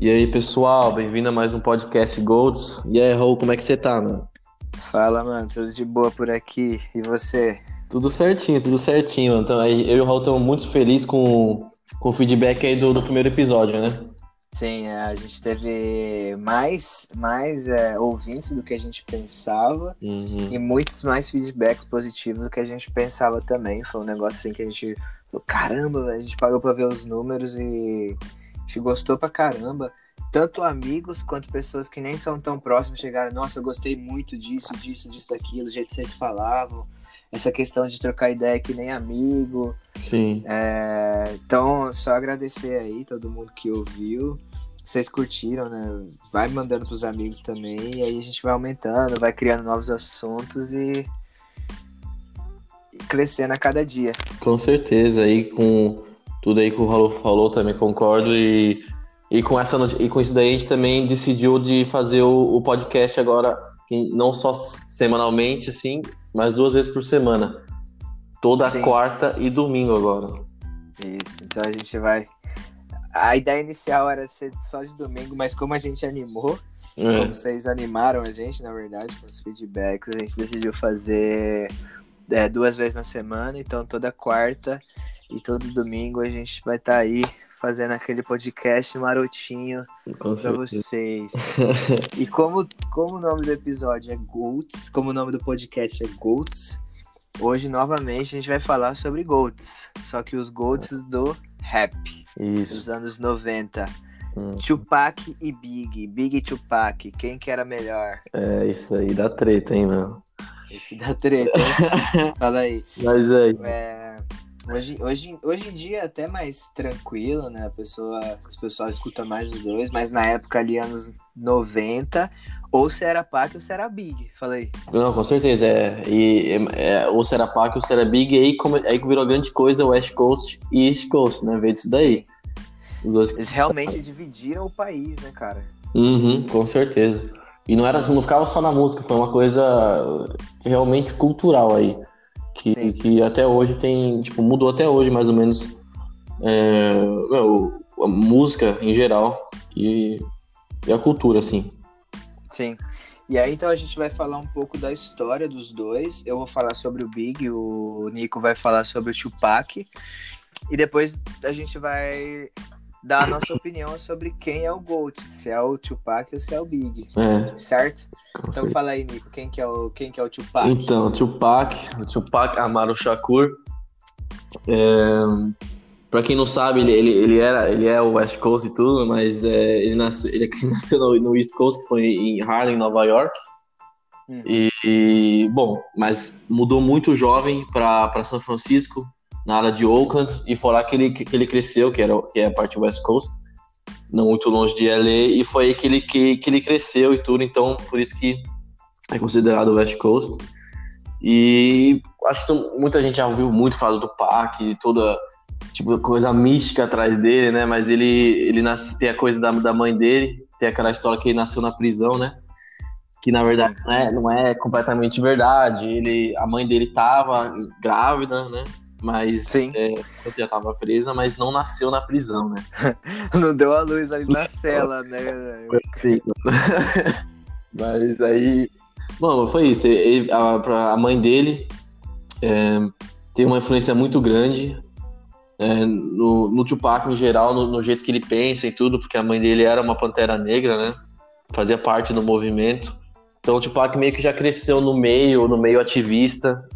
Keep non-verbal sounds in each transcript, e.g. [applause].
E aí, pessoal, bem-vindo a mais um podcast Golds. E aí, Raul, como é que você tá, mano? Fala, mano, tudo de boa por aqui. E você? Tudo certinho, tudo certinho, mano. Então, aí, eu e o Raul estamos muito felizes com, com o feedback aí do, do primeiro episódio, né? Sim, é, a gente teve mais, mais é, ouvintes do que a gente pensava Uhum. e muitos mais feedbacks positivos do que a gente pensava também. Foi um negócio assim que a gente falou, caramba, a gente parou pra ver os números e gente gostou pra caramba. Tanto amigos quanto pessoas que nem são tão próximas chegaram, nossa, eu gostei muito disso, disso, disso, daquilo, do jeito que vocês falavam. Essa questão de trocar ideia que nem amigo. Sim. É, então, só agradecer aí todo mundo que ouviu. Vocês curtiram, né? Vai mandando pros amigos também. E aí a gente vai aumentando, vai criando novos assuntos e, e crescendo a cada dia. Com certeza, aí com tudo aí que o Raul falou, também concordo. E, e, com essa, e com isso daí a gente também decidiu de fazer o, o podcast agora, não só semanalmente, assim, mas duas vezes por semana. Toda Sim. quarta e domingo agora. Isso. Então a gente vai. A ideia inicial era ser só de domingo, mas como a gente animou, É. como vocês animaram a gente, na verdade, com os feedbacks, a gente decidiu fazer é, duas vezes na semana. Então toda quarta e todo domingo a gente vai estar aí fazendo aquele podcast marotinho certeza. vocês. [laughs] E como, como o nome do episódio é Goats, como o nome do podcast é Goats, hoje novamente a gente vai falar sobre Goats. Só que os Goats do rap, Isso. dos anos 90. Hum. Tupac e Big. Big e Tupac. Quem que era melhor? É isso aí, dá treta, hein, mano. Esse da treta, hein? [laughs] Fala aí. Mas aí, É, hoje, hoje, hoje em dia é até mais tranquilo, né? A pessoa, os pessoal escuta mais os dois, mas na época ali, anos 90, ou se era Pac ou se era Big. Fala aí. não, com certeza, é. E é, ou será Pac ou será Big, e aí, como, aí que virou grande coisa West Coast e East Coast, né? Veio disso daí. Os dois. Eles realmente dividiram o país, né, cara? Uhum, com certeza. E não, era, não ficava só na música, foi uma coisa realmente cultural aí. Que, Sim. que até hoje tem, tipo, mudou até hoje mais ou menos é, meu, a música em geral e, e a cultura, assim. Sim. E aí, então, a gente vai falar um pouco da história dos dois. Eu vou falar sobre o Big, o Nico vai falar sobre o Tupac. E depois a gente vai dar a nossa opinião sobre quem é o GOAT, se é o Tupac ou se é o Big, É, certo? Então certeza. fala aí, Nico, quem que é o, quem que é o Tupac? Então, Tupac, o Tupac Amaru Shakur. É, pra quem não sabe, ele, ele, ele, era, ele é o West Coast e tudo, mas é, ele, nasceu, ele [laughs] nasceu no, no East Coast, que foi em Harlem, Nova York. Hum. E, e, bom, mas mudou muito jovem para São Francisco, na área de Oakland, e foi lá que ele, que ele cresceu, que, era, que é a parte West Coast, não muito longe de LA, e foi aí que ele, que, que ele cresceu e tudo, então por isso que é considerado West Coast. E acho que muita gente já ouviu muito falar do Pac, e toda tipo, coisa mística atrás dele, né? Mas ele, ele nasce, tem a coisa da, da mãe dele, tem aquela história que ele nasceu na prisão, né? Que na verdade não é, não é completamente verdade. Ele, a mãe dele tava grávida, né? Mas Sim. é, já tava presa, mas não nasceu na prisão, né? [laughs] Não deu a luz ali na cela, né? Sim. [laughs] Mas aí. Bom, foi isso. Ele- a, a mãe dele é, tem uma influência muito grande é, no, no Tupac em geral, no, no jeito que ele pensa e tudo, porque a mãe dele era uma pantera negra, né? Fazia parte do movimento. Então o Tupac meio que já cresceu no meio, no meio ativista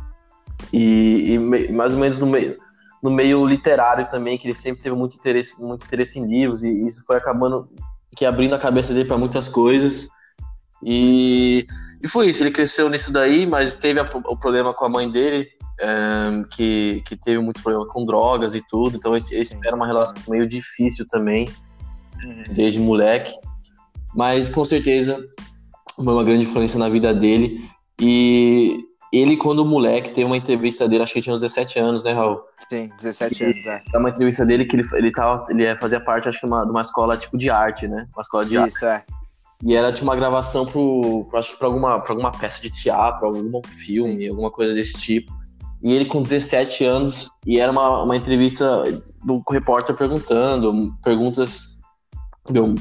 e, e mais ou menos no meio, no meio literário também, que ele sempre teve muito interesse, muito interesse em livros e isso foi acabando que abrindo a cabeça dele para muitas coisas. E, e foi isso, ele cresceu nisso daí, mas teve a- o problema com a mãe dele, é, que, que teve muitos problemas com drogas e tudo, então esse, esse era uma relação meio difícil também, desde moleque. Mas com certeza foi uma grande influência na vida dele. E ele, quando moleque, teve uma entrevista dele, acho que ele tinha uns 17 anos, né, Raul? Sim, 17 anos, é. Tem uma entrevista dele que ele, ele, tava, ele fazia parte, acho que, de uma, de uma escola tipo de arte, né? Uma escola de arte. Isso, é. E era tipo uma gravação pro, pro acho que pra alguma, pra alguma peça de teatro, algum filme, alguma coisa desse tipo. E ele com 17 anos, e era uma, uma entrevista do repórter perguntando, perguntas meu,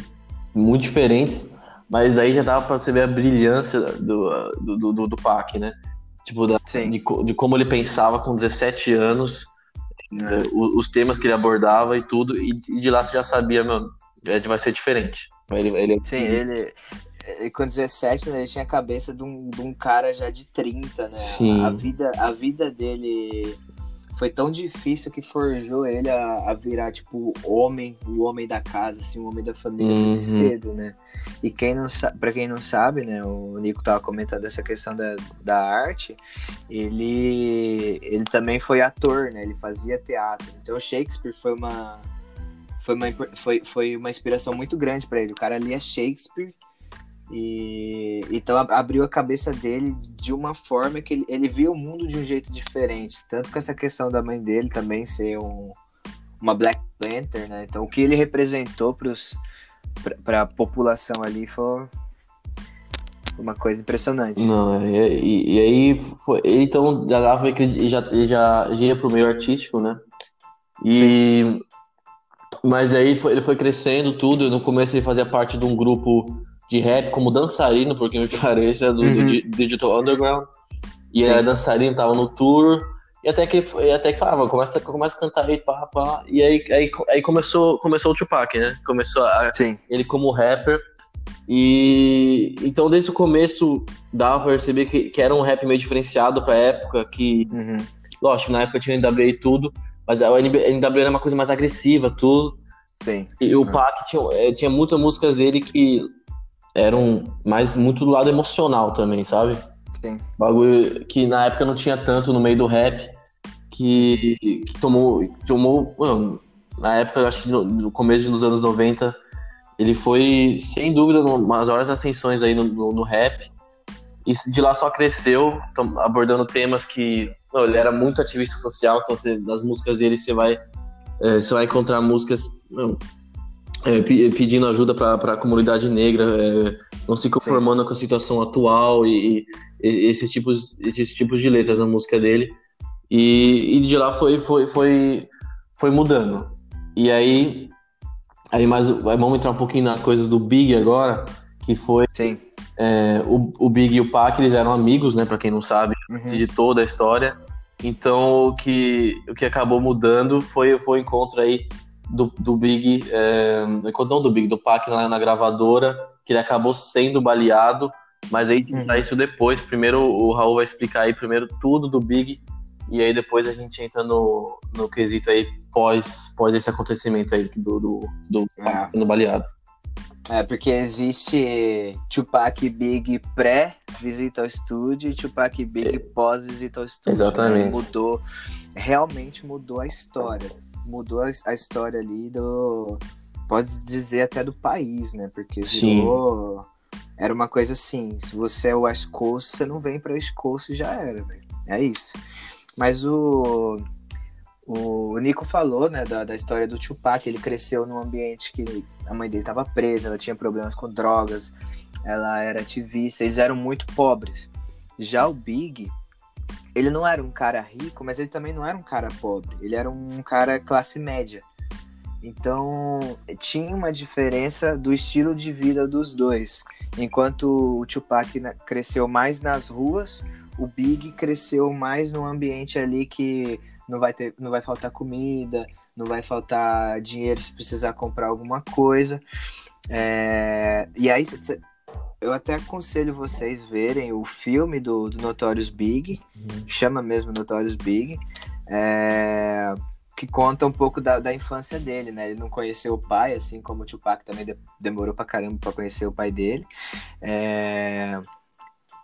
muito diferentes, mas daí já dava pra você ver a brilhância do, do, do, do Pac, né? Tipo, da, de, de, como ele pensava com 17 anos, é. os, os, temas que ele abordava e tudo, e, e de lá você já sabia, mano, vai ser diferente. Ele, ele... Sim, ele, ele com 17, né, ele tinha a cabeça de um, de um cara já de 30, né? Sim. A, vida, a vida dele foi tão difícil que forjou ele a, a, virar, tipo, homem, o homem da casa, assim, o homem da família uhum. cedo, né? E quem não pra quem não sabe, né, o Nico tava comentando essa questão da, da arte, ele, ele também foi ator, né? Ele fazia teatro. Então Shakespeare foi uma, foi uma, foi, foi uma inspiração muito grande para ele. O cara lia Shakespeare e então abriu a cabeça dele de uma forma que ele, ele viu o mundo de um jeito diferente. Tanto com essa questão da mãe dele também ser um, uma Black Panther, né? Então o que ele representou para a população ali foi uma coisa impressionante. Não, e, e, e aí foi, ele então já dava ele já, ele já, já ia pro meio artístico, né? E Sim. mas aí foi, ele foi crescendo tudo. No começo ele fazia parte de um grupo de rap como dançarino, porque me [laughs] parece, é do, uhum. do, Digital Underground. E Sim. era dançarino, tava no tour. E até que e até que falava, começa, começa a cantar aí, pá, pá. E aí, aí, aí começou, começou o Tupac, né? Começou a, ele como rapper. E então desde o começo dava pra perceber que, que era um rap meio diferenciado pra época, que. Uhum. Lógico, na época tinha NWA e tudo, mas a NWA era uma coisa mais agressiva, tudo. Sim. E o Pac tinha, eh, tinha muitas músicas dele que eram mais muito do lado emocional também, sabe? Sim. Bagulho que na época não tinha tanto no meio do rap, que, que tomou. tomou mano, na época, acho que no, no, começo dos anos 90, ele foi, sem dúvida, uma das maiores ascensões aí no, no, no rap. E de lá só cresceu, abordando temas que. Não, ele era muito ativista social, então você, nas músicas dele você vai, é, você vai encontrar músicas. Não, é, pedindo ajuda para a comunidade negra, é, não se conformando Sim. com a situação atual e, e, esses, tipos, esses tipos de letras na música dele. E, e de lá foi, foi, foi, foi mudando. E aí, aí mais, vamos entrar um pouquinho na coisa do Big agora, que foi é, o, o Big e o Pac, eles eram amigos, né, para quem não sabe, uhum. de toda a história. Então o que, o que acabou mudando foi, foi o encontro aí do, do Big, é, não do Big, do Pac na, na, gravadora, que ele acabou sendo baleado, mas aí uhum. tá isso depois. Primeiro o Raul vai explicar aí primeiro tudo do Big, e aí depois a gente entra no, no quesito aí pós, pós esse acontecimento aí do, do, do é. sendo baleado. É, porque existe Tupac Big pré-visita ao estúdio e Tupac Big é. pós-visita ao estúdio. Exatamente. Né? Mudou, realmente mudou a história mudou a, a história ali do. Pode dizer até do país, né? Porque virou. Sim. Era uma coisa assim: se você é West Coast, você não vem pra West Coast e já era, velho. É isso. Mas o. O Nico falou, né, da, da história do Tupac. Ele cresceu num ambiente que a mãe dele estava presa, ela tinha problemas com drogas, ela era ativista, eles eram muito pobres. Já o Big, ele não era um cara rico, mas ele também não era um cara pobre. Ele era um cara classe média. Então tinha uma diferença do estilo de vida dos dois. Enquanto o Tupac cresceu mais nas ruas, o Big cresceu mais no ambiente ali que não vai ter, não vai faltar comida, não vai faltar dinheiro se precisar comprar alguma coisa. É... E aí eu até aconselho vocês verem o filme do, do Notorious Big, uhum. chama mesmo Notorious Big, é, que conta um pouco da, da infância dele, né? Ele não conheceu o pai, assim como o Tupac também de, demorou pra caramba pra conhecer o pai dele. É,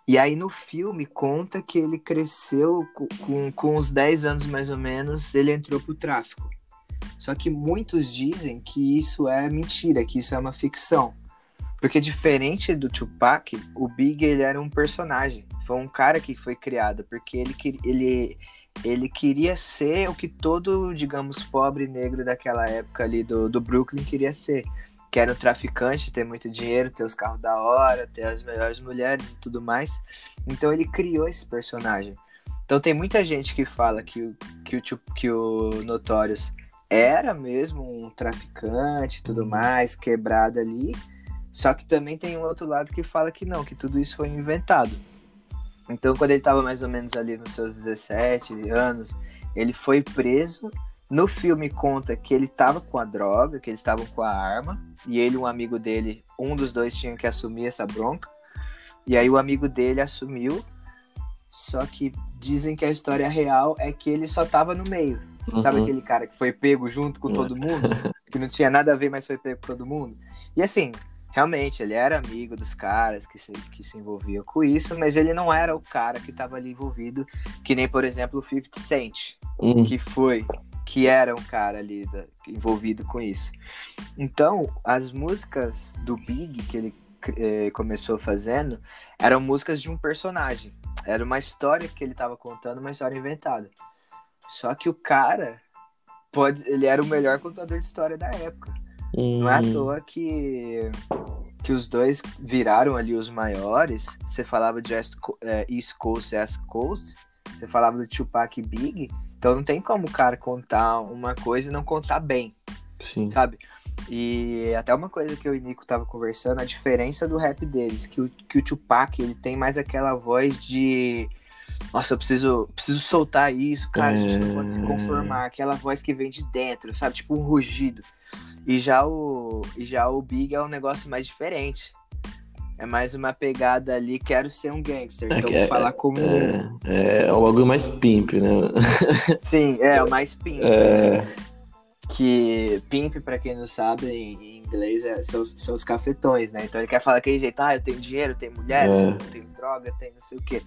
e aí no filme conta que ele cresceu com, com, com uns 10 anos mais ou menos, ele entrou pro tráfico. Só que muitos dizem que isso é mentira, que isso é uma ficção. Porque diferente do Tupac, o Big ele era um personagem. Foi um cara que foi criado, porque ele, ele, ele queria ser o que todo, digamos, pobre negro daquela época ali do, do Brooklyn queria ser. Que era um traficante, ter muito dinheiro, ter os carros da hora, ter as melhores mulheres e tudo mais. Então ele criou esse personagem. Então tem muita gente que fala que o, que o, que o Notorious era mesmo um traficante e tudo mais, quebrado ali Só que também tem um outro lado que fala que não, que tudo isso foi inventado. Então, quando ele estava mais ou menos ali nos seus 17 anos, ele foi preso. No filme conta que ele estava com a droga, que eles estavam com a arma, e ele e um amigo dele, um dos dois tinha que assumir essa bronca. E aí o amigo dele assumiu, só que dizem que a história real é que ele só tava no meio. Uhum. Sabe aquele cara que foi pego junto com todo mundo? que não tinha nada a ver, mas foi pego com todo mundo? E assim, realmente, ele era amigo dos caras que se, que se envolviam com isso, mas ele não era o cara que estava ali envolvido, que nem, por exemplo, o 50 Cent, uhum. que foi, que era um cara ali da, envolvido com isso. Então, as músicas do Big que ele eh, começou fazendo eram músicas de um personagem. Era uma história que ele estava contando, uma história inventada. Só que o cara pode, ele era o melhor contador de história da época. Não é à toa que que os dois viraram ali os maiores. Você falava de East, é, East Coast, West Coast. Você falava do Tupac e Big. Então não tem como o cara contar uma coisa e não contar bem. Sim. Sabe? E até uma coisa que eu e o Nico tava conversando, a diferença do rap deles, que o, que o Tupac, ele tem mais aquela voz de nossa, eu preciso, preciso soltar isso, cara, a gente não pode se conformar, aquela voz que vem de dentro, sabe, tipo um rugido. E já o, e já o Big é um negócio mais diferente. É mais uma pegada ali, quero ser um gangster, então é, vou falar como. É, é, um bagulho mais pimp, né? Sim, é, o mais pimp. É. Né? Que pimp, pra quem não sabe, em, inglês é, são, são os cafetões, né? Então ele quer falar aquele jeito, ah, eu tenho dinheiro, eu tenho mulher, é. eu tenho droga, eu tenho não sei o quê.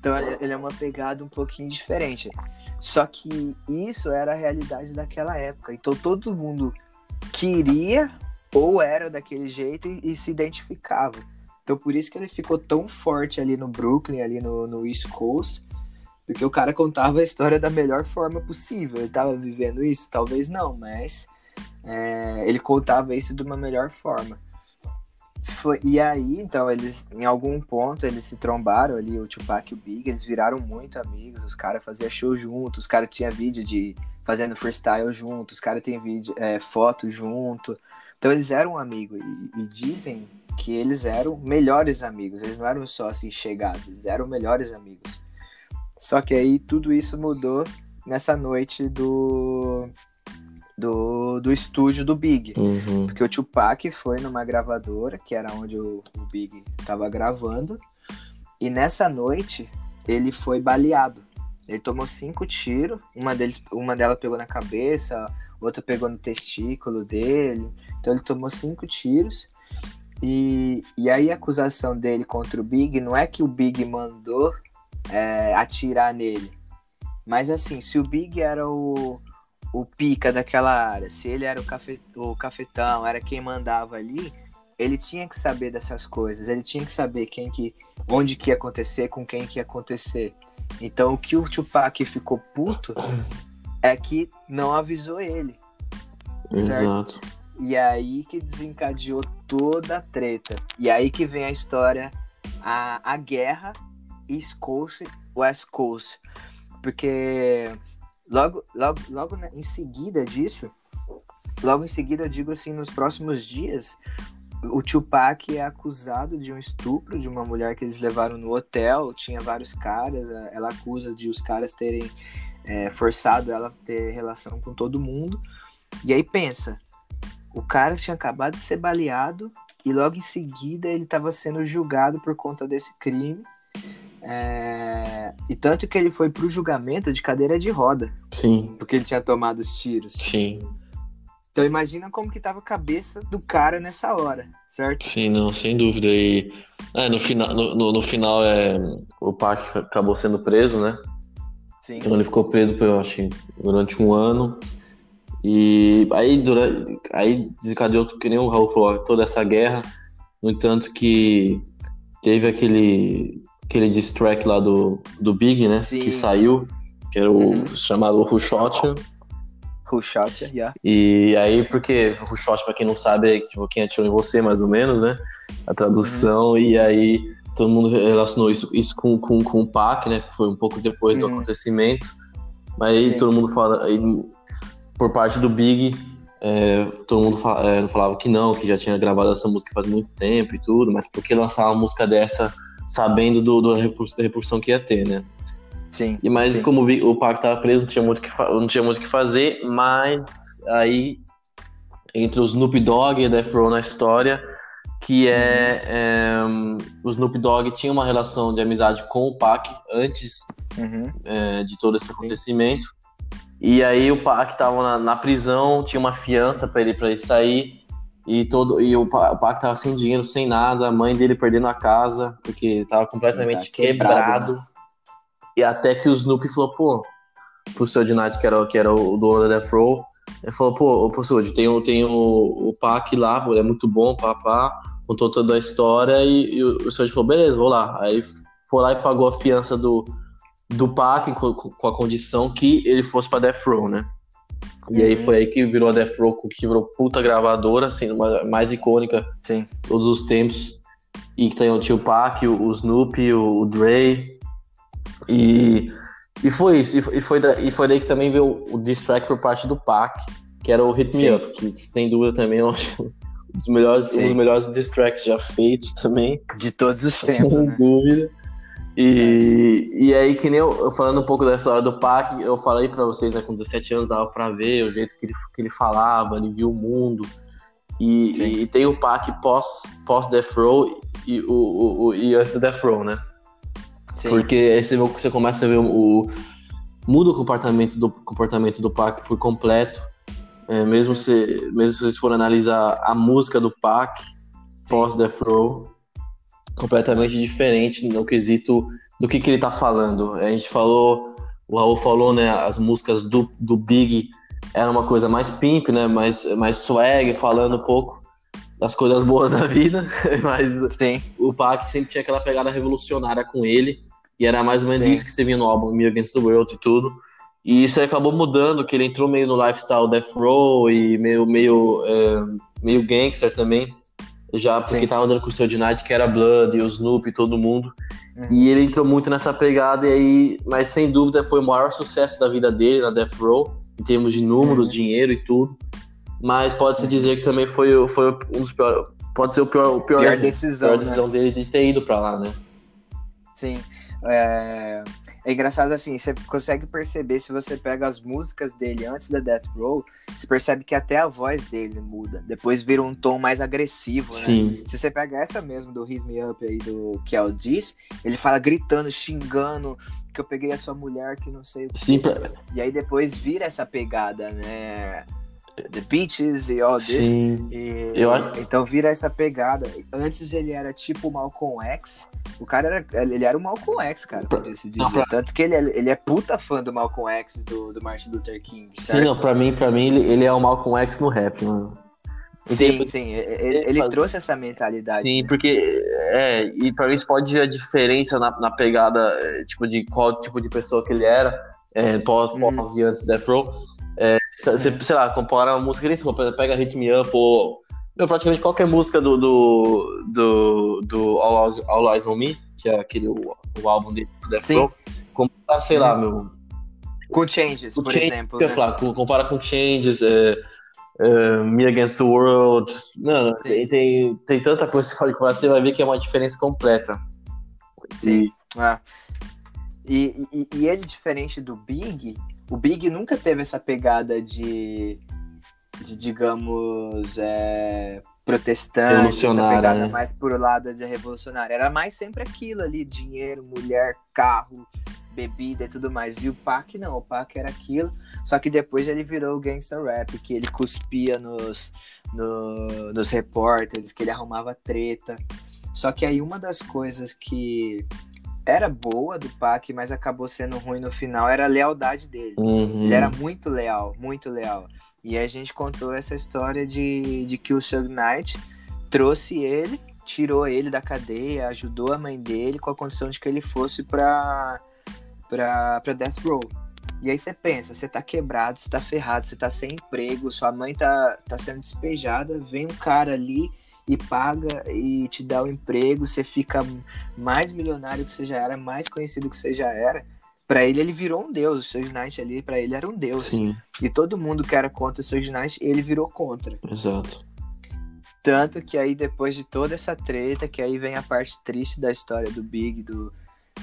Então ele é uma pegada um pouquinho diferente. Só que isso era a realidade daquela época. Então todo mundo queria ou era daquele jeito e, e se identificava. Então por isso que ele ficou tão forte ali no Brooklyn, ali no, no East Coast, porque o cara contava a história da melhor forma possível. Ele estava vivendo isso? Talvez não, mas é, ele contava isso de uma melhor forma. Foi, e aí, então, eles, em algum ponto, eles se trombaram ali, o Tupac e o Big, eles viraram muito amigos, os caras faziam show juntos, os caras tinham vídeo de fazendo freestyle juntos, os caras têm vídeo, é, foto junto. Então eles eram amigos e, e, dizem que eles eram melhores amigos, eles não eram só assim chegados, eles eram melhores amigos. Só que aí tudo isso mudou nessa noite do do, do estúdio do Big. Uhum. Porque o Tupac foi numa gravadora, que era onde o, o Big estava gravando, e nessa noite ele foi baleado. Ele tomou cinco tiros, uma, deles, uma dela pegou na cabeça, outra pegou no testículo dele. Então ele tomou cinco tiros. E, e aí a acusação dele contra o Big não é que o Big mandou é, atirar nele. Mas assim, se o Big era o, o pica daquela área, se ele era o, cafe, o cafetão, era quem mandava ali, ele tinha que saber dessas coisas, ele tinha que saber quem que, onde que ia acontecer, com quem que ia acontecer. Então o que o Tupac ficou puto é que não avisou ele. Exato. Certo? E aí que desencadeou toda a treta. E aí que vem a história, a, a guerra East Coast, West Coast. Porque Logo, logo, logo né, em seguida disso, logo em seguida, eu digo assim, nos próximos dias, o Tupac é acusado de um estupro de uma mulher que eles levaram no hotel. Tinha vários caras. Ela acusa de os caras terem é, forçado ela a ter relação com todo mundo. E aí pensa, o cara tinha acabado de ser baleado e logo em seguida ele estava sendo julgado por conta desse crime. É... E tanto que ele foi pro julgamento de cadeira de roda. Sim. Porque ele tinha tomado os tiros. Sim. Então imagina como que tava a cabeça do cara nessa hora, certo? Sim, não, sem dúvida. E é, no final, no, no, no final é, o Pac acabou sendo preso, né? Sim. Então ele ficou preso, eu acho, durante um ano. E aí, durante, aí desencadeou, que nem o Raul falou, toda essa guerra. No entanto que teve aquele aquele diss track lá do, do Big, né? Sim. Que saiu, que era o uhum. chamado Rushot. Rushot, yeah. E aí, porque Rushot, pra quem não sabe, é tipo, quem atirou em você, mais ou menos, né? A tradução, uhum. e aí todo mundo relacionou isso, isso com, com, com o Pac, né? Que foi um pouco depois uhum. do acontecimento. Mas aí Sim. todo mundo fala, aí, por parte do Big, É, todo mundo é, falava que não, que já tinha gravado essa música faz muito tempo e tudo, mas por que lançar uma música dessa sabendo do, do da repercussão que ia ter, né? Sim. E mas sim. como o, o Pac tava preso, não tinha muito que não tinha muito o que fazer, mas aí entre o Snoop Dogg e a Death Row na história, que é, é o Snoop Dogg tinha uma relação de amizade com o Pac antes Uhum. é, de todo esse acontecimento. E aí o Pac tava na, na prisão, tinha uma fiança para ele para ele sair e todo e o, Pa- o Pac tava sem dinheiro, sem nada, a mãe dele perdendo a casa porque tava completamente Tá quebrado, quebrado. E até que o Snoopy falou, pô, pro seu Knight, que era, que era o dono da Death Row, ele falou, pô, ô, Sud, tem, o- tem o, o Pac lá, pô, ele é muito bom, papá, contou toda a história e, e o, o Sud falou, beleza, vou lá. Aí foi lá e pagou a fiança do, do Pac com, com a condição que ele fosse pra Death Row, né? E aí Uhum. foi aí que virou a Death Row, que virou puta gravadora, assim, uma mais icônica Sim. todos os tempos. E que tem o tio Pac, o, o Snoopy, o, o Dre. E, e foi isso. E foi, e da- e foi daí que também veio o, diss track por parte do Pac, que era o Hit Me Sim. Up, que sem dúvida também eu acho um dos melhores, um dos Sim. melhores diss tracks já feitos também. De todos os tempos, Sem né? dúvida. E, e aí, que nem eu, eu falando um pouco da história do Pac, eu falei pra vocês, né, com 17 anos dava pra ver o jeito que ele, que ele falava, ele viu o mundo. E, Sim. e tem o Pac pós, pós Death Row e, o, o, o- e antes do Death Row, né? Sim. Porque aí você, você começa a ver o, o- muda o comportamento do comportamento do Pac por completo. É, mesmo, se, mesmo se vocês forem analisar a música do Pac pós Death Row, completamente diferente no quesito do que, que ele tá falando. A gente falou, o Raul falou, né, as músicas do, do Big era uma coisa mais pimp, né, mais, mais swag, falando um pouco das coisas boas da vida, [laughs] mas Sim. o Pac sempre tinha aquela pegada revolucionária com ele, e era mais ou menos Sim. isso que você via no álbum Me Against the World e tudo. E isso aí acabou mudando, que ele entrou meio no lifestyle Death Row e meio, meio, é, meio gangster também, já porque Sim. tava andando com o seu Night, que era Blood, e o Snoop e todo mundo. Uhum. E ele entrou muito nessa pegada, e aí, mas sem dúvida foi o maior sucesso da vida dele na Death Row, em termos de números, Uhum. dinheiro e tudo. Mas pode-se dizer que também foi, foi um dos piores. Pode ser o pior, o pior, Pior decisão, pior né? decisão dele de ter ido pra lá, né? Sim. É... é engraçado assim, você consegue perceber se você pega as músicas dele antes da Death Row, você percebe que até a voz dele muda. Depois vira um tom mais agressivo, né? Sim. Se você pega essa mesmo do Hit Me Up aí do que é o Diz, ele fala gritando, xingando que eu peguei a sua mulher que não sei o que. Sim, pra- E aí depois vira essa pegada, né? The Beaches e all this. sim. E- Eu Então vira essa pegada. Antes ele era tipo o Malcolm X. O cara era. Ele era o Malcolm X, cara, Pra- não, pra- Tanto que ele é, ele é puta fã do Malcolm X do, do Martin Luther King. Sim, certo? não, pra mim, pra mim ele, ele é o Malcolm X no rap, mano. sim, sim. Ele, ele trouxe essa mentalidade. Sim, né? porque é, e pra mim você pode ver a diferença na, na pegada, é, tipo, de qual tipo de pessoa que ele era, é, pós, Uhum. pós e antes da Death Row. É, você, sei lá, compara uma música, nem se for, pega Hit Me Up ou meu, praticamente qualquer música do, do, do, do All, Eyes, All Eyes On Me, que é aquele, o, o álbum dele Death Sim. Row, compara, sei lá, meu, Com Changes, o por Changes, exemplo. né? falar, com- compara com Changes, é, é, Me Against the World. Mano, tem, tem, tem tanta coisa que você pode você vai ver que é uma diferença completa. Sim. Ah. E, e, e ele, diferente do Big, o Big nunca teve essa pegada de, de digamos, é, protestante, essa pegada né? mais por lado de revolucionária. Era mais sempre aquilo ali, dinheiro, mulher, carro, bebida e tudo mais. E o Pac não, o Pac era aquilo, só que depois ele virou o gangster rap, que ele cuspia nos, no- nos repórteres, que ele arrumava treta. Só que aí uma das coisas que era boa do Pac, mas acabou sendo ruim no final, era a lealdade dele. Uhum. Ele era muito leal, muito leal. E a gente contou essa história de, de que o Suge Knight trouxe ele, tirou ele da cadeia, ajudou a mãe dele com a condição de que ele fosse pra, pra, pra Death Row. E aí você pensa, você tá quebrado, você tá ferrado, você tá sem emprego, sua mãe tá, tá sendo despejada, vem um cara ali e paga e te dá o emprego, você fica mais milionário que você já era, mais conhecido que você já era. Pra ele, ele virou um deus. O Suge Knight ali, pra ele, era um deus. Sim, E todo mundo que era contra o Suge Knight, ele virou contra. exato. Tanto que aí, depois de toda essa treta, que aí vem a parte triste da história do Big do,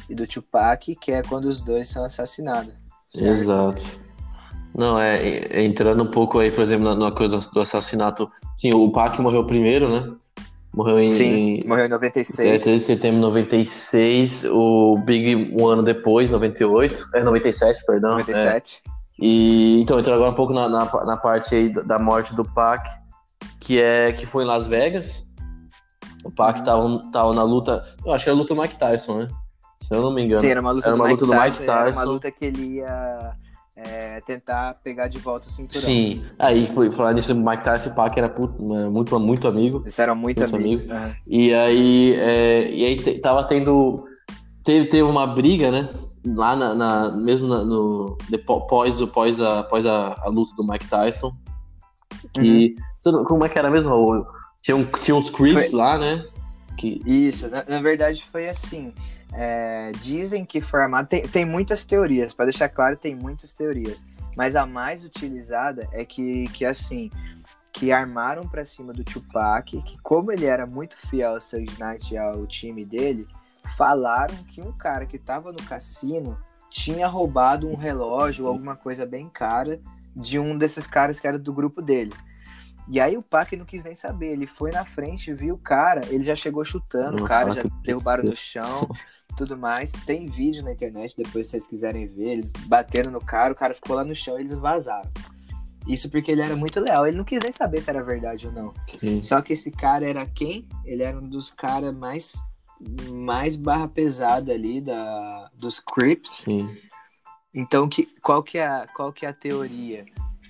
e do Tupac, que é quando os dois são assassinados. certo? Exato. Não, é, é, entrando um pouco aí, por exemplo, na, na coisa do assassinato. Sim, o Pac morreu primeiro, né? Morreu em, Sim, morreu em é, 96. 13 de setembro de 96, o Big um ano depois, 98, é 97, perdão. é. 97. E então, entrando agora um pouco na, na, na parte aí da- morte do Pac, que é que foi em Las Vegas. O Pac Uhum. tava, tava na luta, eu acho que era a luta do Mike Tyson, né? Se eu não me engano. Sim, era uma luta, Era do, uma Mike luta do Mike Tyson, Era uma Tyson. luta que ele ia é, tentar pegar de volta o cinturão. Sim, aí foi falar nisso, o Mike Tyson e Pac era puto- muito, muito amigo. Eles eram muito, Muito amigos. amigos. E aí, é, e aí tava tendo. Teve, teve uma briga, né? Lá na, na- mesmo na- no. depo- Após, após, a, após a, a luta do Mike Tyson. Que. não- Como é que era mesmo? Tinha, um, tinha uns creeps Foi- lá, né? Que, Isso, na, na verdade foi assim. É, dizem que foi armado. Tem, tem muitas teorias, para deixar claro, tem muitas teorias. Mas a mais utilizada é que, que assim, que armaram pra cima do Tupac, que como ele era muito fiel ao Suge Knight e ao time dele, falaram que um cara que tava no cassino tinha roubado um relógio ou alguma coisa bem cara de um desses caras que era do grupo dele. E aí o Pac não quis nem saber, ele foi na frente, viu o cara, ele já chegou chutando, o cara já derrubaram no chão, [laughs] tudo mais. Tem vídeo na internet, depois se vocês quiserem ver, eles bateram no cara, o cara ficou lá no chão e eles vazaram. Isso porque ele era muito leal, ele não quis nem saber se era verdade ou não. que- Só que esse cara era quem? Ele era um dos caras mais mais barra pesada ali da dos Crips. sim, Então que qual que é a, qual que é a teoria?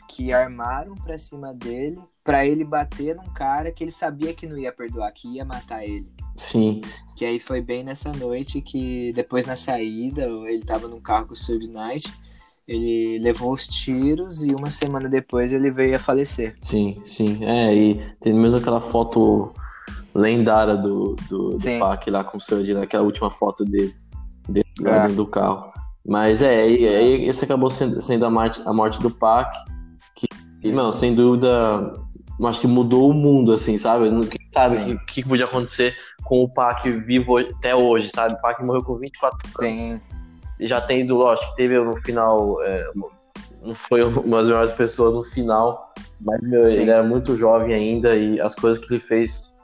Que armaram pra cima dele pra ele bater num cara que ele sabia que não ia perdoar, que ia matar ele. Sim. Que aí foi bem nessa noite que depois na saída, ele tava num carro com o Sub Knight, ele levou os tiros e uma semana depois ele veio a falecer. Sim, sim. É, e tem mesmo aquela foto lendária do, do, do Sim. Pac lá com o Sandy, naquela última foto dele, dele É. dentro do carro. Mas é, e, aí esse acabou sendo, sendo a, morte, a morte do Pac, que, e, não, sem dúvida, acho que mudou o mundo, assim, sabe? Não- Quem sabe o que, que podia acontecer com o Pac vivo até hoje, sabe? O Pac morreu com 24 anos Tem. e já tendo, lógico, que teve no final, é, não foi uma das melhores pessoas no final, mas meu, ele era muito jovem ainda e as coisas que ele fez,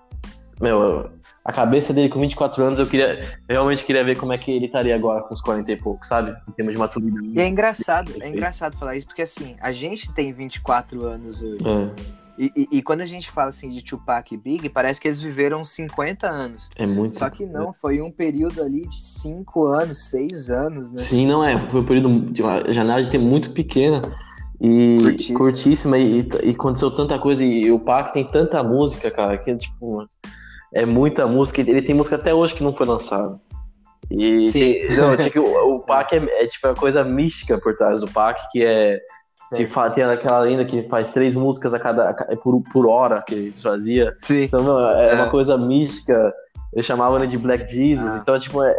meu, a cabeça dele com 24 anos, eu queria, eu realmente queria ver como é que ele estaria agora com os 40 e pouco, sabe? Em termos de maturidade. E é engraçado, é engraçado falar isso, porque assim, a gente tem 24 anos hoje. É, E, e- e quando a gente fala assim de Tupac e Big, parece que eles viveram 50 anos. é muito. Só que não, foi um período ali de 5 anos, 6 anos, né? Sim, não é, foi um período de uma janela de tempo muito pequena e Curtíssima. curtíssima, e, e aconteceu tanta coisa e, o Pac tem tanta música, cara, que tipo é muita música, ele tem música até hoje que não foi lançada. E Sim. tem- não, tipo, o, o [laughs] Pac é, é tipo a coisa mística por trás do Pac, que é que tem aquela lenda que faz três músicas a cada ca- por, por hora que ele fazia. Sim. Então, meu, é, É. uma coisa mística. Eu chamava ele de Black Jesus. Ah. Então, tipo, é,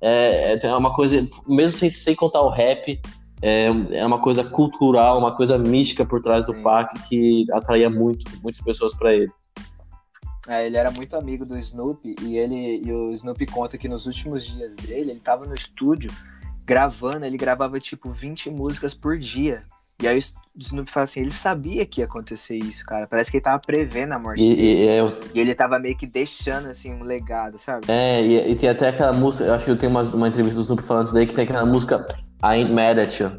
é, é uma coisa, mesmo sem, sem contar o rap, é, é uma coisa cultural, uma coisa mística por trás do Sim. Pac que atraía muito, muitas pessoas pra ele. É, ele era muito amigo do Snoopy e ele e o Snoopy conta que nos últimos dias dele, ele tava no estúdio gravando, ele gravava tipo 20 músicas por dia. E aí o Snoopy fala assim, ele sabia que ia acontecer isso, cara. Parece que ele tava prevendo a morte E, dele. e- é, E ele tava meio que deixando assim um legado, sabe? é, e, e tem até aquela música, eu acho que eu tenho uma, uma entrevista do Snoopy falando isso daí, que tem aquela música I Ain't Mad At You.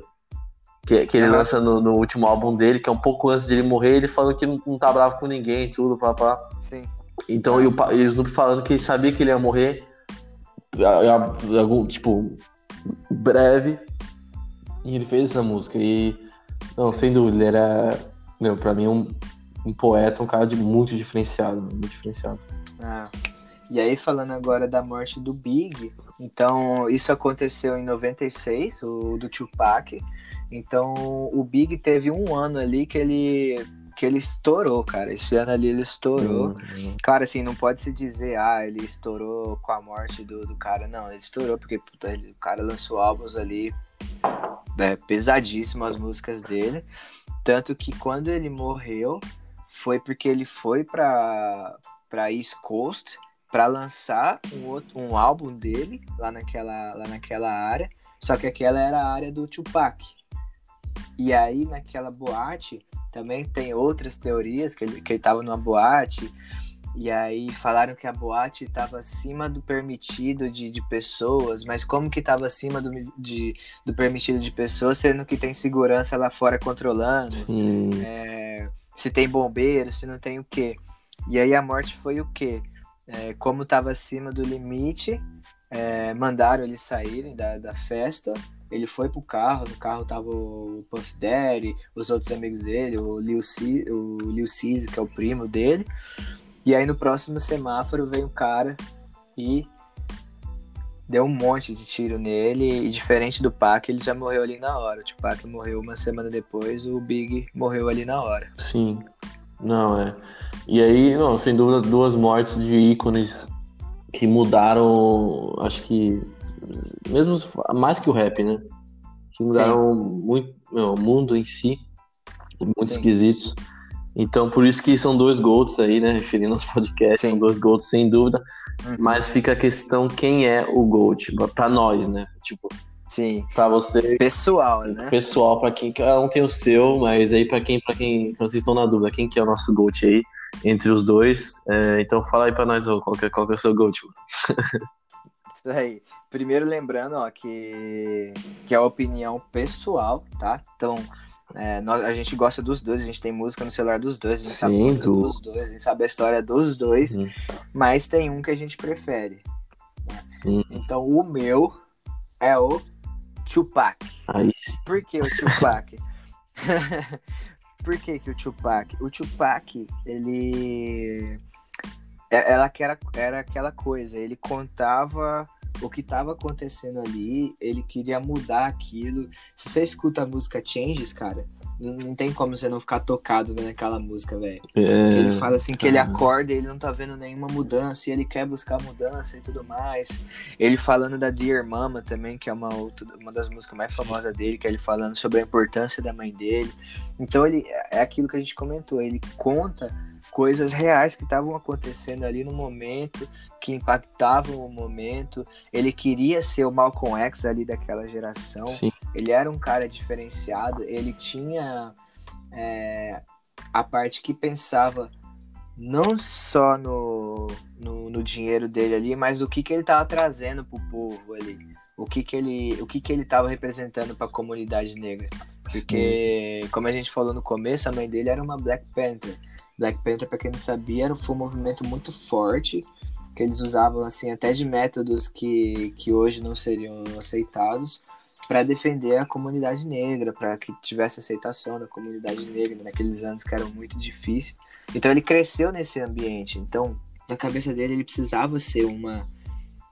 Que, que ele Aham. lança no, no último álbum dele, que é um pouco antes de ele morrer, ele falando que não, não tá bravo com ninguém tudo, papá. Sim. Então, e o, e o Snoopy falando que ele sabia que ele ia morrer, a- a- algum, tipo, breve, e ele fez essa música. E, não, sem dúvida, ele era, meu, pra mim, um, um poeta, um cara de muito diferenciado, muito diferenciado. Ah. E aí, falando agora da morte do Big, então isso aconteceu em 96, o do Tupac. Então o Big teve um ano ali que ele que ele estourou, cara. Esse ano ali ele estourou. Hum, Claro, assim, não pode se dizer, ah, ele estourou com a morte do, do cara. Não, ele estourou porque puta, ele- o cara lançou álbuns ali É pesadíssimo as músicas dele. Tanto que quando ele morreu, foi porque ele foi para para East Coast para lançar um outro um álbum dele lá naquela lá naquela área, só que aquela era a área do Tupac. E aí naquela boate também tem outras teorias que ele que ele tava numa boate e aí falaram que a boate estava acima do permitido de, de pessoas, mas como que estava acima do, de, do permitido de pessoas, sendo que tem segurança lá fora controlando? É, se tem bombeiro, se não tem o quê. E aí a morte foi o quê? É, como estava acima do limite, é, mandaram eles saírem da, da festa. Ele foi pro carro, no carro tava o Puff Daddy, os outros amigos dele, o Lil, C, o que é o primo dele. E aí no próximo semáforo veio um cara e deu um monte de tiro nele. E diferente do Pac, ele já morreu ali na hora. O Tupac morreu uma semana depois, o Big morreu ali na hora. Sim. Não, é. E aí, não, sem dúvida, duas mortes de ícones que mudaram, acho que, mesmo mais que o rap, né? Que mudaram Sim. muito não, o mundo em si, muito Sim. esquisitos. Então, por isso que são dois GOATs aí, né? Referindo aos [laughs] podcasts, Sim. são dois GOATs sem dúvida. Uhum. Mas fica a questão quem é o GOAT, pra nós, né? Tipo, Sim. Pra você. Pessoal, né? Pessoal, pra quem. Cada um tem o seu, mas aí pra quem, pra quem. Então vocês estão na dúvida, quem que é o nosso GOAT aí? Entre os dois. É, então fala aí pra nós, qual que, é, qual que é o seu GOAT, [laughs] Isso aí. Primeiro lembrando, ó, que, que é a opinião pessoal, tá? Então, é, nós, a gente gosta dos dois, a gente tem música no celular dos dois, a gente Sim, sabe a música do... dos dois, a gente sabe a história dos dois, hum. mas tem um que a gente prefere. Né? Hum. Então o meu é o Tupac. Aí Por que o Tupac? [laughs] Por que, que o Tupac? O Tupac, ele. É, ela era, era aquela coisa, ele contava o que estava acontecendo ali, ele queria mudar aquilo. Se você escuta a música Changes, cara, não tem como você não ficar tocado vendo aquela música, velho. É... Ele fala assim que ele acorda e ele não tá vendo nenhuma mudança e ele quer buscar mudança e tudo mais. Ele falando da Dear Mama também, que é uma, outra, uma das músicas mais famosas dele, que é ele falando sobre a importância da mãe dele. Então ele é aquilo que a gente comentou, ele conta coisas reais que estavam acontecendo ali no momento, que impactavam o momento. Ele queria ser o Malcolm X ali daquela geração. Sim. Ele era um cara diferenciado. Ele tinha é, a parte que pensava não só no, no, no, dinheiro dele ali, mas o que, que ele estava trazendo para o povo ali. O que, que ele o que, que ele estava representando para a comunidade negra. Porque, como a gente falou no começo, a mãe dele era uma Black Panther. Black Panther, para quem não sabia, era, foi um movimento muito forte, que eles usavam assim até de métodos que, que hoje não seriam aceitados para defender a comunidade negra, para que tivesse aceitação da comunidade negra naqueles anos que eram muito difíceis. Então ele cresceu nesse ambiente. Então, na cabeça dele, ele precisava ser uma,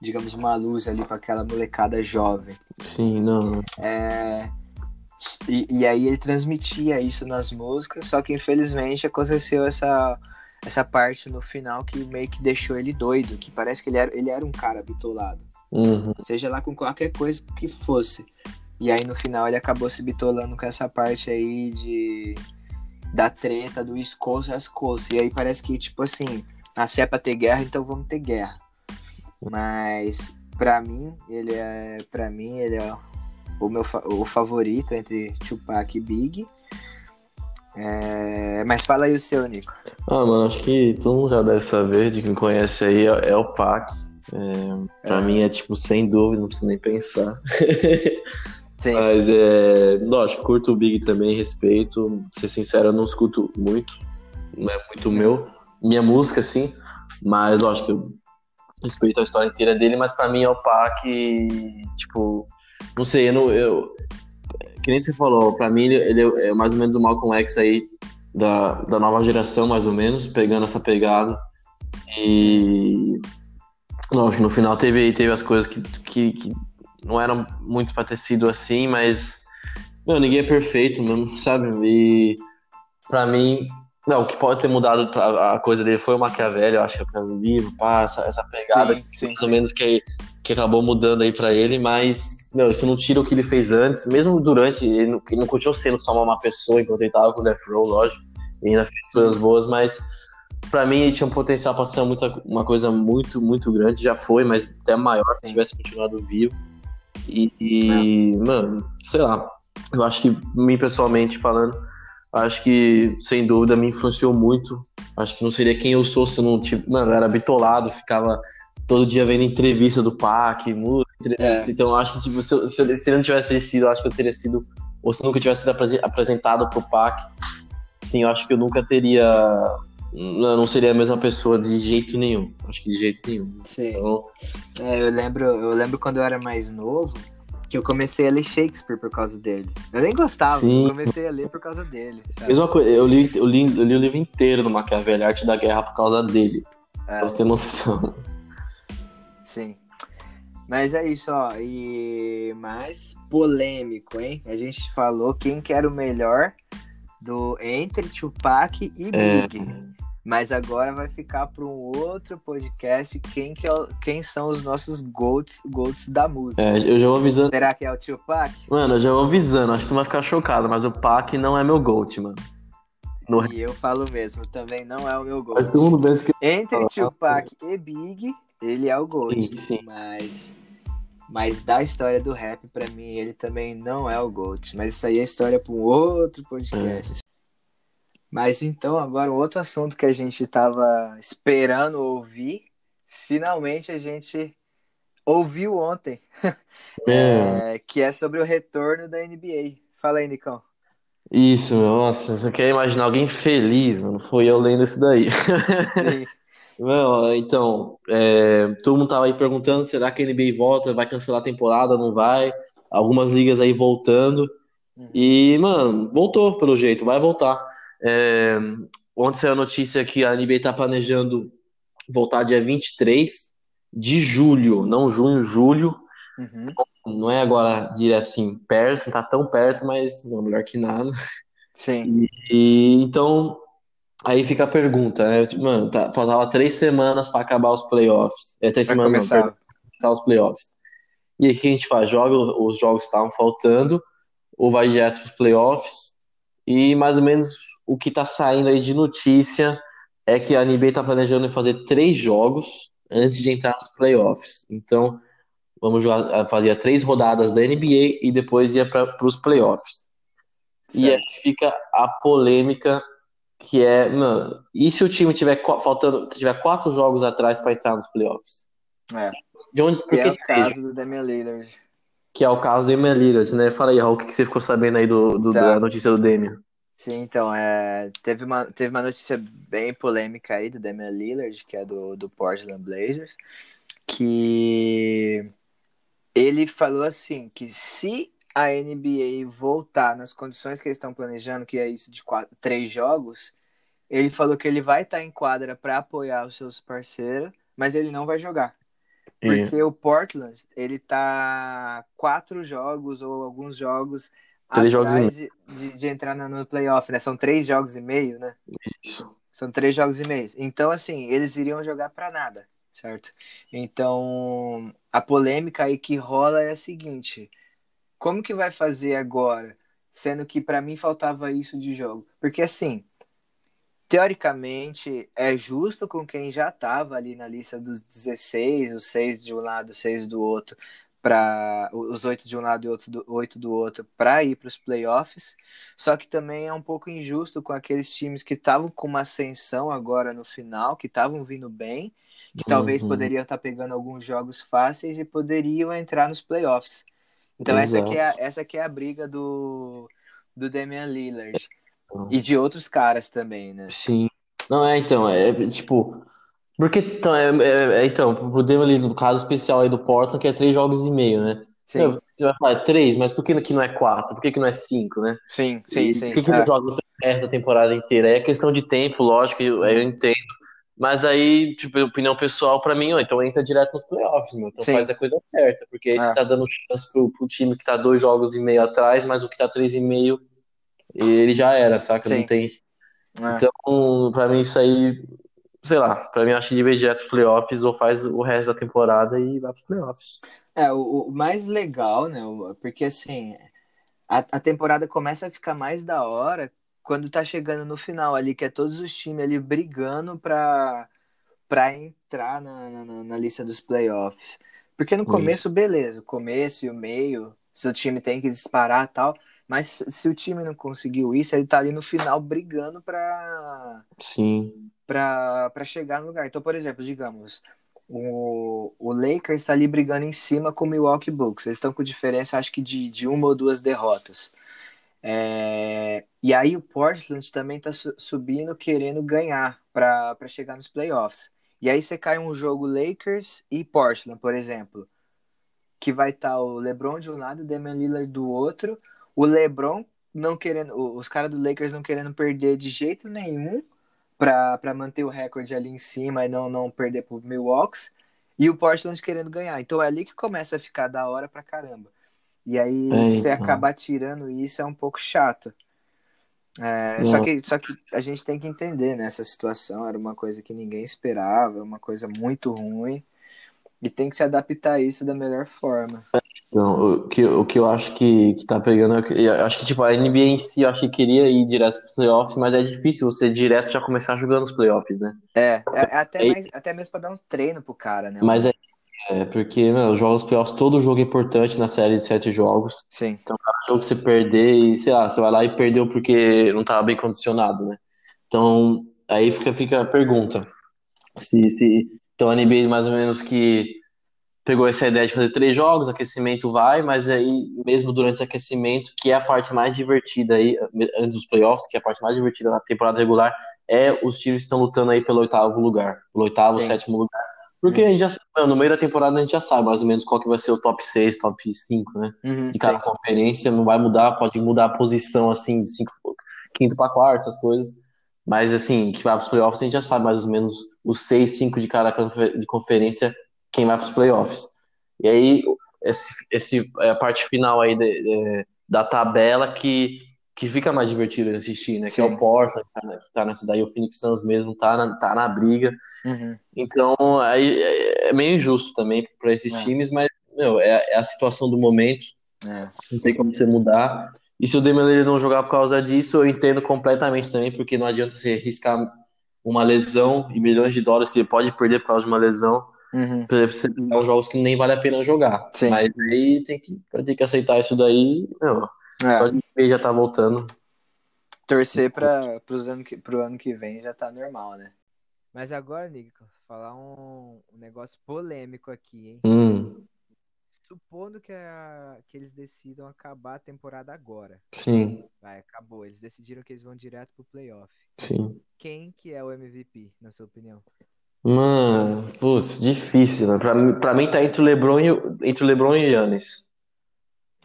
digamos, uma luz ali para aquela molecada jovem. Sim, não. É, e, e, aí ele transmitia isso nas músicas, só que infelizmente aconteceu essa, essa parte no final que meio que deixou ele doido, que parece que ele era, ele era um cara bitolado. Uhum. Seja lá com qualquer coisa que fosse. E aí no final ele acabou se bitolando com essa parte aí de da treta do escoço às coças. E aí parece que, tipo assim, se é pra ter guerra, então vamos ter guerra. Mas para mim, ele é. para mim, ele é o meu o favorito entre Tupac e Big. É... Mas fala aí o seu, Nico. Ah, mano, acho que todo mundo já deve saber, de quem conhece aí, é, é o Pac. É, pra é. mim é tipo, sem dúvida, não preciso nem pensar. [laughs] Sim. Mas é. Lógico, curto o Big também, respeito. Ser sincero, eu não escuto muito. Não é muito meu. Minha música, sim. Mas lógico, eu respeito a história inteira dele, mas pra mim é o Pac, tipo, não sei, eu, não, eu que nem você falou, pra mim ele, é mais ou menos o Malcolm X aí da, da nova geração, mais ou menos, pegando essa pegada. E lógico, no final teve, teve as coisas que, que, que não eram muito pra ter sido assim, mas meu, ninguém é perfeito mesmo, sabe? E pra mim, não, o que pode ter mudado a, a coisa dele foi o Maquiavelli, eu acho que é o livro, passa essa pegada, sim, sim, mais ou menos que que acabou mudando aí para ele, mas não, isso não tira o que ele fez antes, mesmo durante, ele não, ele não continuou sendo só uma má pessoa enquanto ele tava com o Death Row, lógico, e ainda fez coisas boas, mas para mim ele tinha um potencial para ser muita, uma coisa muito, muito grande, já foi, mas até maior se tivesse continuado vivo. E, e é. mano, sei lá, eu acho que, mim pessoalmente falando, acho que sem dúvida me influenciou muito. Acho que não seria quem eu sou se eu não, tipo, mano, eu era bitolado, ficava todo dia vendo entrevista do Pac, entrevista. É. Então acho que tipo, se, se, se ele não tivesse assistido, acho que eu teria sido. Ou se nunca tivesse sido apresentado pro Pac, sim, eu acho que eu nunca teria. Não, não seria a mesma pessoa de jeito nenhum. Acho que de jeito nenhum. Sim. Então... É, eu lembro, eu lembro quando eu era mais novo que eu comecei a ler Shakespeare por causa dele. Eu nem gostava, Sim. eu comecei a ler por causa dele. Sabe? Mesma coisa, eu li, eu, li, eu li o livro inteiro do Maquiavelli, Arte da Guerra, por causa dele. É. Pra você ter noção. Sim. Mas é isso, ó. E mais polêmico, hein? A gente falou quem que era o melhor do entre Tupac e é. Big. É... Mas agora vai ficar para um outro podcast quem, que é, quem são os nossos GOATs, GOATs da música. É, eu já vou avisando. Será que é o Tupac? Mano, eu já vou avisando. Acho que tu vai ficar chocado, mas o Pac não é meu GOAT, mano. No... E eu falo mesmo, também não é o meu GOAT. Mas todo mundo pensa que... Entre Tupac e Big, ele é o GOAT. Sim, sim. Mas, mas da história do rap, pra mim, ele também não é o GOAT. Mas isso aí é história pra um outro podcast. Mas então, agora um outro assunto que a gente tava esperando ouvir, finalmente a gente ouviu ontem. [laughs] É. É, que é sobre o retorno da NBA. Fala aí, Nicão. Isso, nossa, você quer imaginar alguém feliz, mano? Foi eu lendo isso daí. Sim. [laughs] Não, então, é, todo mundo tava aí perguntando, será que a NBA volta, vai cancelar a temporada, não vai? Algumas ligas aí voltando. Uhum. E, mano, voltou pelo jeito, vai voltar. É, ontem saiu a notícia que a NBA tá planejando voltar dia 23 de julho, não junho, julho. Uhum. Não é agora direto assim, perto, não tá tão perto, mas não, melhor que nada. Sim. E, então, Aí fica a pergunta, né? Tipo, mano, tá, faltava três semanas para acabar os playoffs. É, três semanas começar. não, começar os playoffs. E que a gente faz? Joga os jogos que estavam faltando, ou vai direto os playoffs. E mais ou menos o que tá saindo aí de notícia é que a NBA tá planejando fazer três jogos antes de entrar nos playoffs. Então, vamos jogar, fazer três rodadas da NBA e depois ia para os playoffs. Certo. E aí fica a polêmica que é, mano, e se o time tiver faltando, tiver quatro jogos atrás para entrar nos playoffs? É. De onde, que é o caso do Damian Lillard. Que é o caso do Damian Lillard, né? Fala aí, Raul, o que você ficou sabendo aí do, do tá. da notícia do Damian? Sim, então, é, teve, uma, teve uma notícia bem polêmica aí do Damian Lillard, que é do, do Portland Blazers, que ele falou assim, que se a NBA voltar nas condições que eles estão planejando, que é isso de quatro, três jogos, ele falou que ele vai estar tá em quadra para apoiar os seus parceiros, mas ele não vai jogar. Porque o Portland, ele tá quatro jogos ou alguns jogos três jogos de, de, de, entrar no playoff, né? São três jogos e meio, né? Isso. São três jogos e meio. Então, assim, eles iriam jogar para nada, certo? Então, a polêmica aí que rola é a seguinte: como que vai fazer agora? Sendo que para mim faltava isso de jogo. Porque assim, teoricamente é justo com quem já estava ali na lista dos 16, os 6 de um lado, os 6 do outro, para os 8 de um lado e oito do, 8 do outro para ir para os playoffs. Só que também é um pouco injusto com aqueles times que estavam com uma ascensão agora no final, que estavam vindo bem, que uhum. talvez poderiam estar tá pegando alguns jogos fáceis e poderiam entrar nos playoffs. Então essa é, essa aqui é a briga do, do Damian Lillard. Uhum. E de outros caras também, né? Sim. Não, é, então, é tipo. Porque então, é, é, é então, o Damian Lillard, no caso especial aí do Portland, que é três jogos e meio, né? Sim. Você vai falar é três, mas por que, que não é quatro? Por que, que não é cinco, né? Sim, sim, sim. Por que, que é. não joga essa temporada inteira? É questão de tempo, lógico, eu, eu entendo. Mas aí, tipo, opinião pessoal pra mim, ó, então entra direto nos playoffs, meu. Então Sim. faz a coisa certa, porque aí é. você tá dando chance pro, pro, time que tá dois jogos e meio atrás, mas o que tá três e meio, ele já era, saca? Sim. Não tem. É. Então, pra mim, isso aí sei lá, pra mim acho que de vez direto pros playoffs ou faz o resto da temporada e vai pros playoffs. É, o, o mais legal, né? Porque assim, a, a temporada começa a ficar mais da hora quando tá chegando no final ali, que é todos os times ali brigando pra, pra entrar na, na, na lista dos playoffs. Porque no começo, beleza, o começo e o meio, seu time tem que disparar e tal. Mas se o time não conseguiu isso, ele tá ali no final brigando pra. Sim. Pra, pra chegar no lugar. Então, por exemplo, digamos, o, o Lakers está ali brigando em cima com o Milwaukee Bucks. Eles estão com diferença, acho que de, de uma ou duas derrotas. É... E aí o Portland também está su subindo, querendo ganhar para chegar nos playoffs. E aí você cai um jogo Lakers e Portland, por exemplo, que vai estar tá o LeBron de um lado e o Damian Lillard do outro. O LeBron não querendo, os caras do Lakers não querendo perder de jeito nenhum para manter o recorde ali em cima e não, não perder pro Milwaukee. E o Portland querendo ganhar. Então é ali que começa a ficar da hora pra caramba. E aí é, você então. acabar tirando isso é um pouco chato. É, só, que, só que a gente tem que entender nessa né, situação. Era uma coisa que ninguém esperava, uma coisa muito ruim. E tem que se adaptar a isso da melhor forma. Não, o que, o que eu acho que, que tá pegando, eu acho que tipo, a NBA em si, eu acho que queria ir direto para os playoffs, mas é difícil você direto já começar jogando os playoffs, né? É, é, é até, é, mais, até mesmo para dar um treino pro cara, né? Mas é, é porque, os jogos playoffs, todo jogo é importante na série de sete jogos. Sim. Então, cada jogo que você perder, e sei lá, você vai lá e perdeu porque não estava bem condicionado, né? Então, aí fica, fica a pergunta. Se, se, então a NBA mais ou menos que pegou essa ideia de fazer três jogos, aquecimento vai, mas aí mesmo durante esse aquecimento, que é a parte mais divertida aí, antes dos playoffs, que é a parte mais divertida na temporada regular, é os times que estão lutando aí pelo oitavo lugar, pelo oitavo, Sim. sétimo lugar. Porque uhum. a gente já, no meio da temporada a gente já sabe mais ou menos qual que vai ser o top 6, top 5, né? Uhum, de cada sim. conferência, não vai mudar, pode mudar a posição assim, de cinco, quinto para quarto, essas coisas. Mas assim, que vai para os playoffs, a gente já sabe mais ou menos os 6, 5 de cada de conferência quem vai para os playoffs. E aí, esse, esse, é a parte final aí de, de, da tabela que, que fica mais divertido de assistir, né? Sim. Que é o Portland, que tá, que tá nessa daí, o Phoenix Suns mesmo tá na, tá na briga. Uhum. Então, aí é, é meio injusto também para esses é. times, mas meu, é, é, a situação do momento. É. Não tem como você mudar. E se o Damian não jogar por causa disso, eu entendo completamente também, porque não adianta você arriscar uma lesão e milhões de dólares que ele pode perder por causa de uma lesão Uhum. Pra você pegar os jogos que nem vale a pena jogar. Sim. Mas aí tem que, tem que aceitar isso daí. Não, é. Só de ver já tá voltando. Torcer para pro ano, que, pro ano que vem já tá normal, né? Mas agora, Nico, falar um, um negócio polêmico aqui, hein? Hum. Supondo que, a, que eles decidam acabar a temporada agora. Sim. Vai, acabou. Eles decidiram que eles vão direto pro playoff. Sim. Quem que é o MVP, na sua opinião? Mano, putz, difícil, né? Pra, mim- pra mim tá entre o LeBron e, o- entre o LeBron e o Giannis.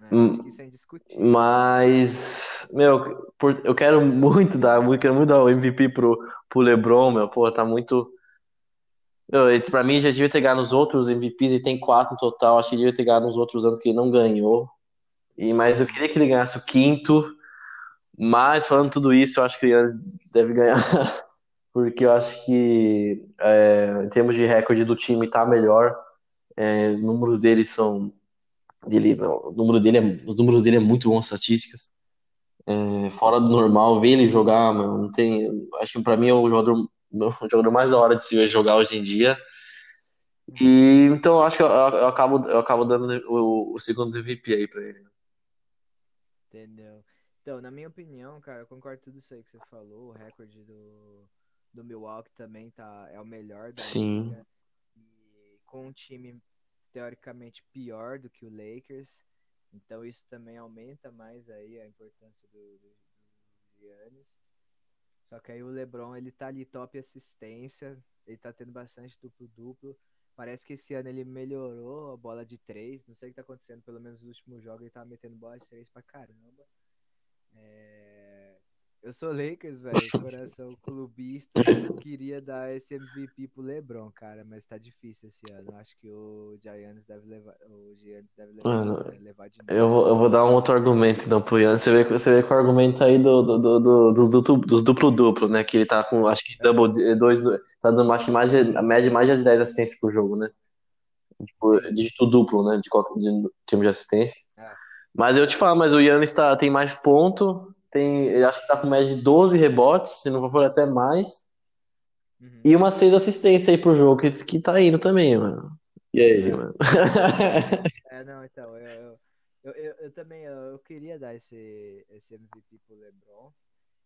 É, acho que isso é indiscutível. Mas, meu, por- eu quero muito dar, muito, quero muito dar o MVP pro, pro LeBron, meu. Pô, tá muito. Meu, ele- pra mim já devia ter ganho nos outros MVPs, ele tem quatro no total. Acho que devia ter ganho nos outros anos que ele não ganhou. E, mas eu queria que ele ganhasse o quinto. Mas falando tudo isso, eu acho que o Giannis deve ganhar. [laughs] porque eu acho que é, em termos de recorde do time tá melhor. É, os números dele são dele, o número dele é, os números dele é muito bons estatísticas. É, fora do normal, ver ele jogar, mano, não tem, acho que para mim é o jogador, [laughs] o jogador mais da hora de se ver jogar hoje em dia. E então eu acho que eu, eu, acabo eu acabo dando o, o segundo MVP aí para ele. Entendeu? Então, na minha opinião, cara, eu concordo com tudo isso aí que você falou, o recorde do do Milwaukee também tá, é o melhor da Sim. liga. E com um time teoricamente pior do que o Lakers. Então isso também aumenta mais aí a importância do, do, do Giannis. Só que aí o LeBron, ele tá ali top assistência, ele tá tendo bastante duplo-duplo. Parece que esse ano ele melhorou a bola de três. Não sei o que tá acontecendo, pelo menos nos últimos jogos ele tá metendo bola de três pra caramba. É... eu sou Lakers, velho, coração clubista. Eu queria dar esse MVP pro LeBron, cara, mas tá difícil esse ano. Acho que o Giannis deve levar, o Giannis deve levar, Mano, levar de eu novo. vou, eu vou dar um outro argumento então pro Yannis. Você vê, você vê que o argumento aí do, do, do, do- dos duplo, dos duplo-duplo, né? Que ele tá com, acho que double, dois, tá dando acho que mais, a média mais de 10 assistências por jogo, né? Tipo, dígito duplo, né? De qualquer de, time de assistência. É. Mas eu te falo, mas o Yannis tá, tem mais ponto, tem, acho que tá com média de 12 rebotes, se não for até mais, Uhum. e umas 6 assistências aí por jogo, que, que tá indo também, mano. E aí, É. mano? É, não, então, eu, eu, eu, eu- também eu, queria dar esse, esse MVP pro LeBron,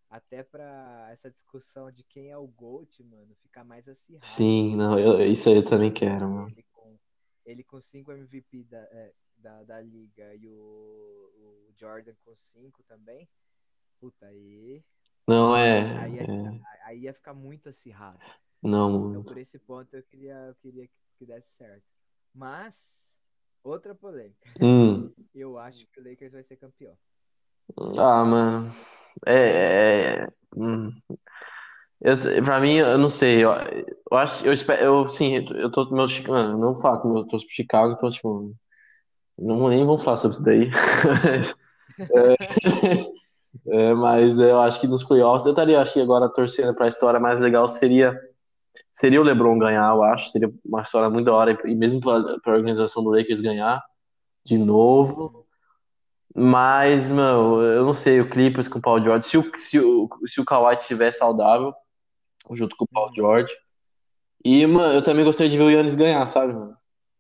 até pra essa discussão de quem é o GOAT, mano, ficar mais acirrada. Sim, não, eu- isso aí eu também quero, mano. Ele com, ele com cinco MVP da, é, da, da liga e o, o Jordan com cinco também, puta, aí, Não é, aí, ia é, ficar, aí ia ficar muito acirrado. não, Então, por esse ponto, eu queria, eu queria que desse certo. Mas, outra polêmica. hum, [laughs] Eu acho que o Lakers vai ser campeão. ah, mano, é, é, hum. Eu, pra mim, eu não sei, eu, eu acho, eu espero, eu, sim, eu tô, meu, mano, não falo que eu tô pro Chicago, então, tipo, não, nem vamos falar sobre isso daí. [laughs] É, [laughs] mas eu acho que nos playoffs, eu estaria, acho que agora torcendo pra história mais legal seria, seria o LeBron ganhar, eu acho, seria uma história muito da hora, e mesmo pra, pra organização do Lakers ganhar de novo. Mas, mano, eu não sei, o Clippers com o Paul George, se o, se o, se o Kawhi estiver saudável, junto com o Paul George. E, mano, eu também gostaria de ver o Yannis ganhar, sabe, mano?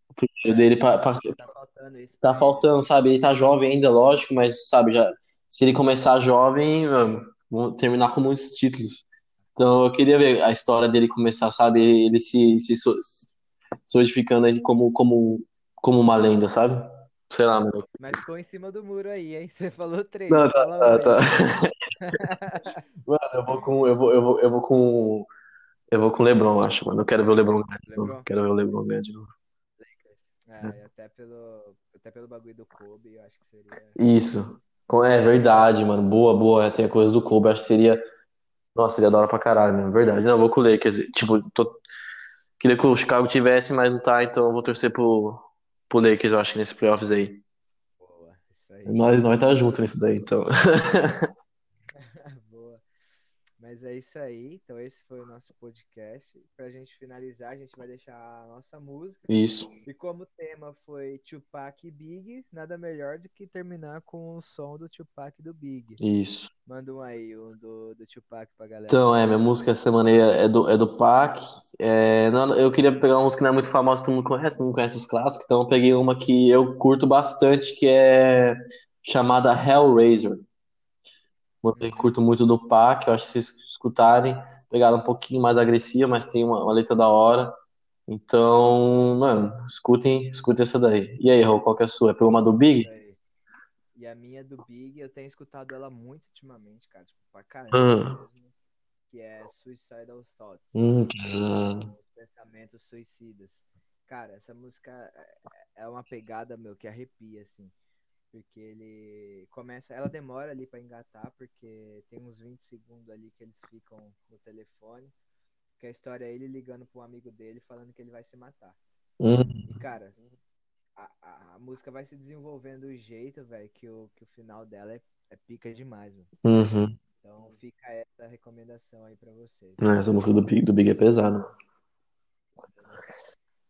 O primeiro dele pra, pra- Tá faltando isso. tá faltando, sabe? Ele tá jovem ainda, lógico, mas, sabe, já, se ele começar jovem, mano, vamos terminar com muitos títulos. Então, eu queria ver a história dele começar, sabe? Ele, se, se so- solidificando aí como, como, como uma lenda, sabe? Sei lá, mano. Mas ficou em cima do muro aí, hein? Você falou três. Não, tá, tá, tá. [laughs] Mano, eu vou com, eu vou, eu vou, eu vou com, eu vou com o LeBron, acho, mano. Eu quero ver o LeBron ganhar de novo. Quero ver o LeBron ganhar de novo. É, e até pelo, até pelo bagulho do Kobe, eu acho que seria. Isso. É verdade, mano. Boa, boa. Tem a coisa do Kobe. Acho que seria. Nossa, seria da hora pra caralho, mesmo. Verdade. Não, eu vou com o Lakers. Tipo, tô... queria que o Chicago tivesse, mas não tá, então eu vou torcer pro, pro Lakers, eu acho, nesses playoffs aí. Boa, isso aí. Nós, nós tá junto nisso daí, então. [laughs] Mas é isso aí. Então, esse foi o nosso podcast. Pra gente finalizar, a gente vai deixar a nossa música. Isso. E como o tema foi Tupac e Big, nada melhor do que terminar com o som do Tupac e do Big. Isso. Manda um aí, um do, do Tupac pra galera. Então, é, minha música essa semana é do, é do Pac. É, não, eu queria pegar uma música que não é muito famosa, todo mundo conhece, todo mundo conhece os clássicos, então eu peguei uma que eu curto bastante, que é chamada Hellraiser. Que eu curto muito do Pac, eu acho que vocês escutarem, pegaram um pouquinho mais agressiva, mas tem uma, uma letra da hora. Então, mano, escutem, escutem essa daí. E aí, Raul, qual que é a sua? Pegou uma do Big? E a minha do Big, eu tenho escutado ela muito ultimamente, cara. Tipo, pra caramba Ah. Que é Suicidal Thoughts. Hum, Os pensamentos suicidas. Cara, essa música é- é uma pegada, meu, que arrepia, assim. Porque ele começa. Ela demora ali pra engatar, porque tem uns 20 segundos ali que eles ficam no telefone. Que a história é ele ligando pra um amigo dele falando que ele vai se matar. Hum, E, cara, a, a, a música vai se desenvolvendo do jeito, velho, que o, que o final dela é, é pica demais, mano. uhum. Então fica essa recomendação aí pra vocês. Essa música do Big, do Big é pesada.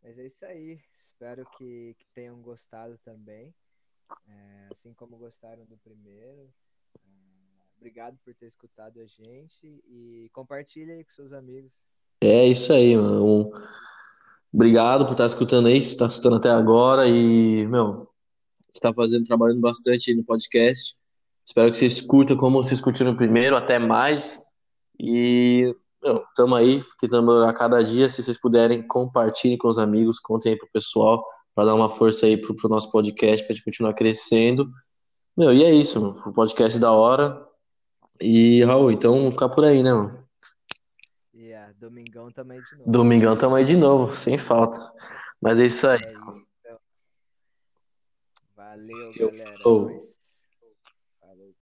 Mas é isso aí. Espero que, que tenham gostado também. É, assim como gostaram do primeiro. É, obrigado por ter escutado a gente e compartilha aí com seus amigos. É isso aí, mano. Obrigado por estar escutando aí, está escutando até agora e, meu, está fazendo, trabalhando bastante no podcast. Espero que vocês curtam como vocês curtiram o primeiro, até mais. E, meu, estamos aí tentando melhorar cada dia. Se vocês puderem, compartilhem com os amigos, contem aí pro pessoal, para dar uma força aí pro, pro nosso podcast, pra gente continuar crescendo. Meu, e é isso, mano. O podcast da hora. E, Raul, então vamos ficar por aí, né, mano? É, domingão também de novo. Domingão tamo aí de novo, sem falta. Mas é isso aí. É isso, então. Valeu, Eu galera.